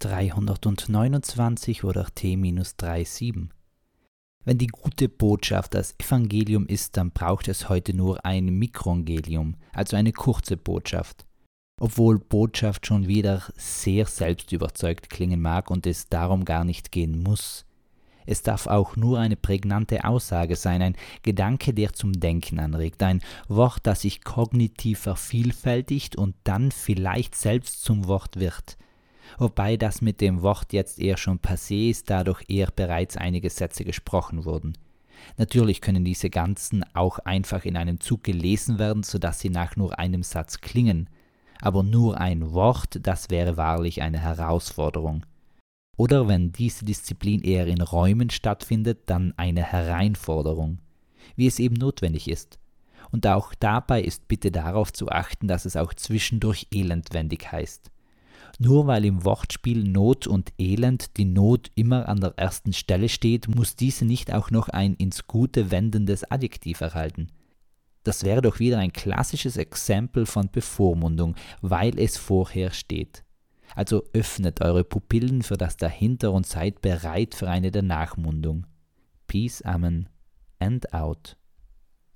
329 oder T-37. Wenn die gute Botschaft das Evangelium ist, dann braucht es heute nur ein Mikrongelium, also eine kurze Botschaft. Obwohl Botschaft schon wieder sehr selbstüberzeugt klingen mag und es darum gar nicht gehen muss. Es darf auch nur eine prägnante Aussage sein, ein Gedanke, der zum Denken anregt, ein Wort, das sich kognitiv vervielfältigt und dann vielleicht selbst zum Wort wird. Wobei das mit dem Wort jetzt eher schon passé ist, dadurch eher bereits einige Sätze gesprochen wurden. Natürlich können diese ganzen auch einfach in einem Zug gelesen werden, sodass sie nach nur einem Satz klingen. Aber nur ein Wort, das wäre wahrlich eine Herausforderung oder wenn diese Disziplin eher in Räumen stattfindet, dann eine Hereinforderung, wie es eben notwendig ist. Und auch dabei ist bitte darauf zu achten, dass es auch zwischendurch elendwendig heißt. Nur weil im Wortspiel Not und Elend die Not immer an der ersten Stelle steht, muss diese nicht auch noch ein ins Gute wendendes Adjektiv erhalten. Das wäre doch wieder ein klassisches Exempel von Bevormundung, weil es vorher steht. Also öffnet eure Pupillen für das Dahinter und seid bereit für eine der Nachmundung. Peace, Amen and out.